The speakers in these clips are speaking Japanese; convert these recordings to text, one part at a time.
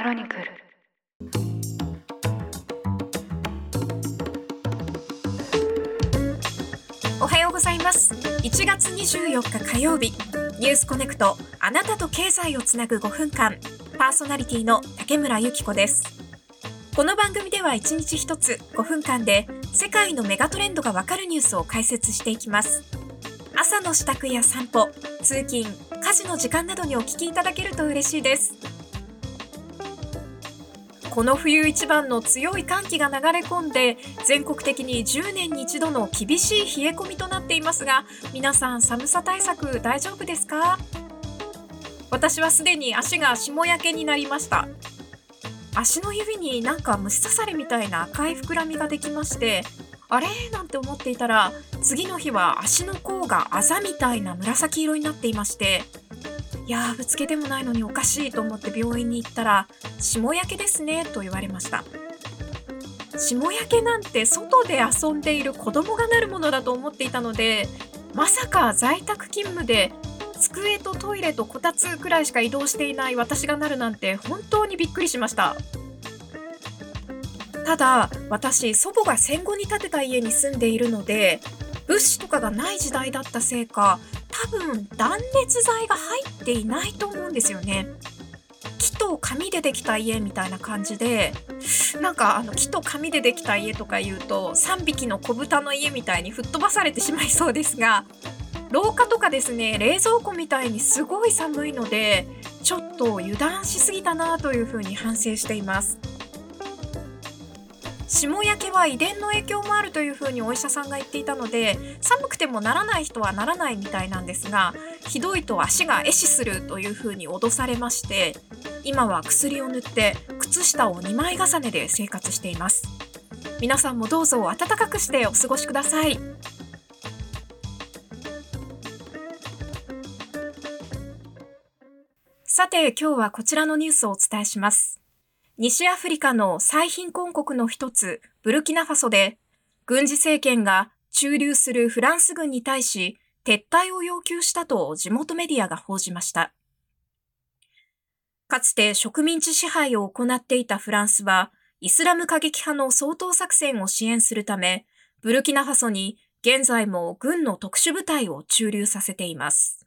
クロニクル。おはようございます。1月24日火曜日ニュースコネクトあなたと経済をつなぐ5分間パーソナリティの竹村由紀子です。この番組では1日1つ5分間で世界のメガトレンドがわかるニュースを解説していきます。朝の支度や散歩通勤家事の時間などにお聞きいただけると嬉しいです。この冬一番の強い寒気が流れ込んで全国的に10年に一度の厳しい冷え込みとなっていますが皆さん寒さ対策大丈夫ですか？私はすでに足が霜焼けになりました。足の指になんか虫刺されみたいな赤い膨らみができましてあれ？なんて思っていたら次の日は足の甲があざみたいな紫色になっていましていやーぶつけてもないのにおかしいと思って病院に行ったら霜焼けですねと言われました霜焼けなんて外で遊んでいる子供がなるものだと思っていたのでまさか在宅勤務で机とトイレとこたつくらいしか移動していない私がなるなんて本当にびっくりしました。ただ私祖母が戦後に建てた家に住んでいるので物資とかがない時代だったせいか多分断熱材が入っていないと思うんですよね。木と紙でできた家みたいな感じでなんかあの木と紙でできた家とか言うと3匹の子豚の家みたいに吹っ飛ばされてしまいそうですが廊下とかですね冷蔵庫みたいにすごい寒いのでちょっと油断しすぎたなというふうに反省しています。霜焼けは遺伝の影響もあるというふうにお医者さんが言っていたので寒くてもならない人はならないみたいなんですがひどいと足が壊死するというふうに脅されまして今は薬を塗って靴下を2枚重ねで生活しています。皆さんもどうぞ暖かくしてお過ごしください。さて今日はこちらのニュースをお伝えします。西アフリカの最貧困国の一つ、ブルキナファソで、軍事政権が駐留するフランス軍に対し、撤退を要求したと地元メディアが報じました。かつて植民地支配を行っていたフランスは、イスラム過激派の掃討作戦を支援するため、ブルキナファソに現在も軍の特殊部隊を駐留させています。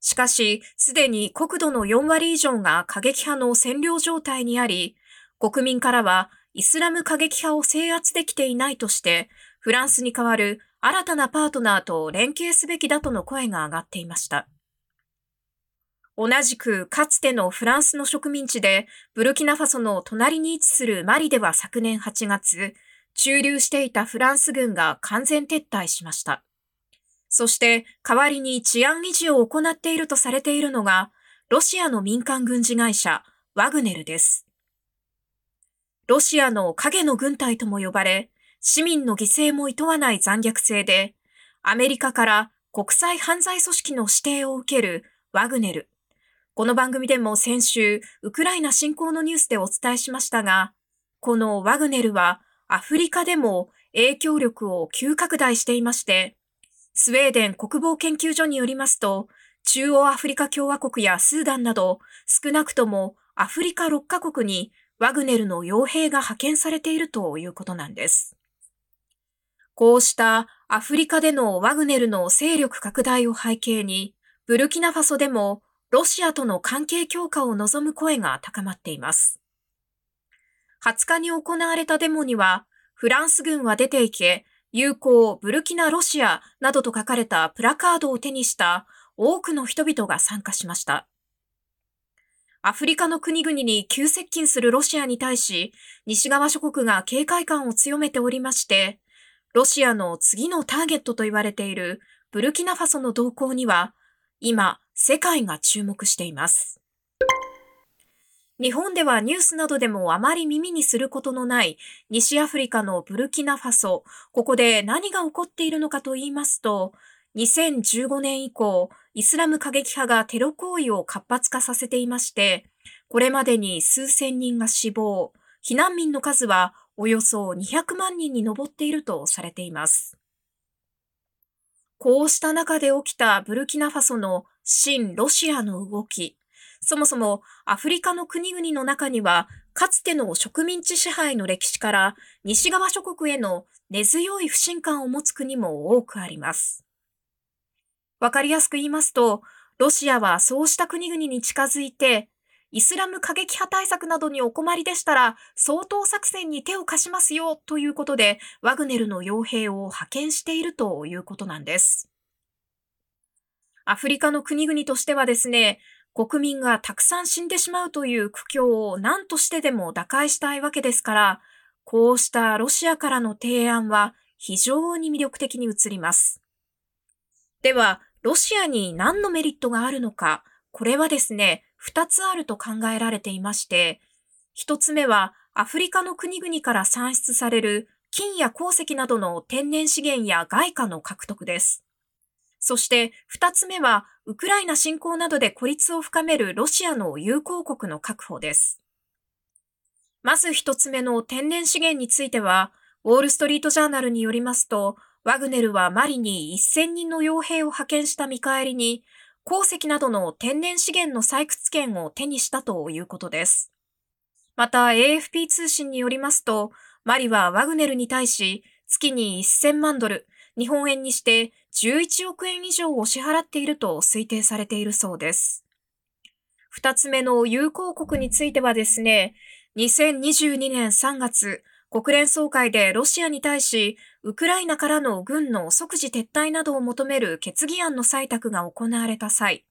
しかし、すでに国土の4割以上が過激派の占領状態にあり、国民からはイスラム過激派を制圧できていないとして、フランスに代わる新たなパートナーと連携すべきだとの声が上がっていました。同じくかつてのフランスの植民地で、ブルキナファソの隣に位置するマリでは昨年8月、駐留していたフランス軍が完全撤退しました。そして代わりに治安維持を行っているとされているのが、ロシアの民間軍事会社、ワグネルです。ロシアの影の軍隊とも呼ばれ、市民の犠牲も厭わない残虐性で、アメリカから国際犯罪組織の指定を受けるワグネル。この番組でも先週、ウクライナ侵攻のニュースでお伝えしましたが、このワグネルはアフリカでも影響力を急拡大していまして、スウェーデン国防研究所によりますと、中央アフリカ共和国やスーダンなど、少なくともアフリカ6カ国にワグネルの傭兵が派遣されているということなんです。こうしたアフリカでのワグネルの勢力拡大を背景に、ブルキナファソでもロシアとの関係強化を望む声が高まっています。20日に行われたデモには、フランス軍は出ていけ、友好ブルキナロシアなどと書かれたプラカードを手にした多くの人々が参加しました。アフリカの国々に急接近するロシアに対し、西側諸国が警戒感を強めておりまして、ロシアの次のターゲットと言われているブルキナファソの動向には、今、世界が注目しています。日本ではニュースなどでもあまり耳にすることのない西アフリカのブルキナファソ。ここで何が起こっているのかと言いますと、2015年以降、イスラム過激派がテロ行為を活発化させていまして、これまでに数千人が死亡、避難民の数はおよそ200万人に上っているとされています。こうした中で起きたブルキナファソの新ロシアの動き。そもそもアフリカの国々の中には、かつての植民地支配の歴史から西側諸国への根強い不信感を持つ国も多くあります。わかりやすく言いますと、ロシアはそうした国々に近づいて、イスラム過激派対策などにお困りでしたら、総統作戦に手を貸しますよということで、ワグネルの傭兵を派遣しているということなんです。アフリカの国々としてはですね、国民がたくさん死んでしまうという苦境を何としてでも打開したいわけですから、こうしたロシアからの提案は非常に魅力的に映ります。では、ロシアに何のメリットがあるのか、これはですね、二つあると考えられていまして、一つ目はアフリカの国々から産出される金や鉱石などの天然資源や外貨の獲得です。そして二つ目はウクライナ侵攻などで孤立を深めるロシアの友好国の確保です。まず一つ目の天然資源については、ウォールストリートジャーナルによりますと、ワグネルはマリに1000人の傭兵を派遣した見返りに、鉱石などの天然資源の採掘権を手にしたということです。また AFP 通信によりますと、マリはワグネルに対し月に1000万ドル、日本円にして11億円以上を支払っていると推定されているそうです。二つ目の友好国についてはですね、2022年3月、国連総会でロシアに対し、ウクライナからの軍の即時撤退などを求める決議案の採択が行われた際、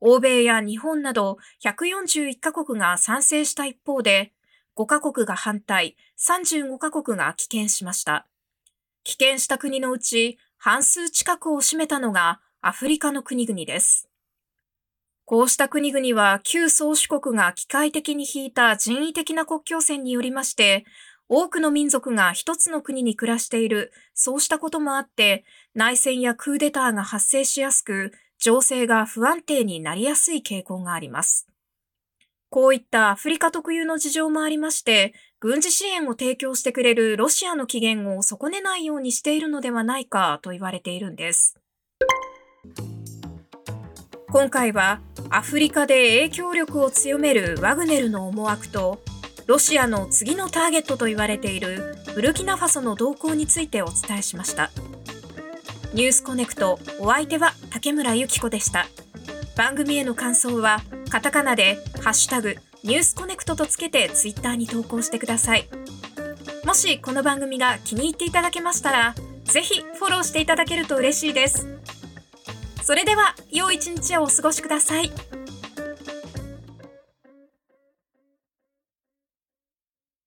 欧米や日本など141カ国が賛成した一方で、5カ国が反対、35カ国が棄権しました。棄権した国のうち半数近くを占めたのがアフリカの国々です。こうした国々は旧宗主国が機械的に引いた人為的な国境線によりまして、多くの民族が一つの国に暮らしている、そうしたこともあって、内戦やクーデターが発生しやすく、情勢が不安定になりやすい傾向があります。こういったアフリカ特有の事情もありまして、軍事支援を提供してくれるロシアの起源を損ねないようにしているのではないかと言われているんです。今回はアフリカで影響力を強めるワグネルの思惑とロシアの次のターゲットと言われているブルキナファソの動向についてお伝えしました。ニュースコネクトお相手は竹村由紀子でした。番組への感想はカタカナでハッシュタグニュースコネクトとつけてツイッターに投稿してください。もしこの番組が気に入っていただけましたら、ぜひフォローしていただけると嬉しいです。それでは、良い一日をお過ごしください。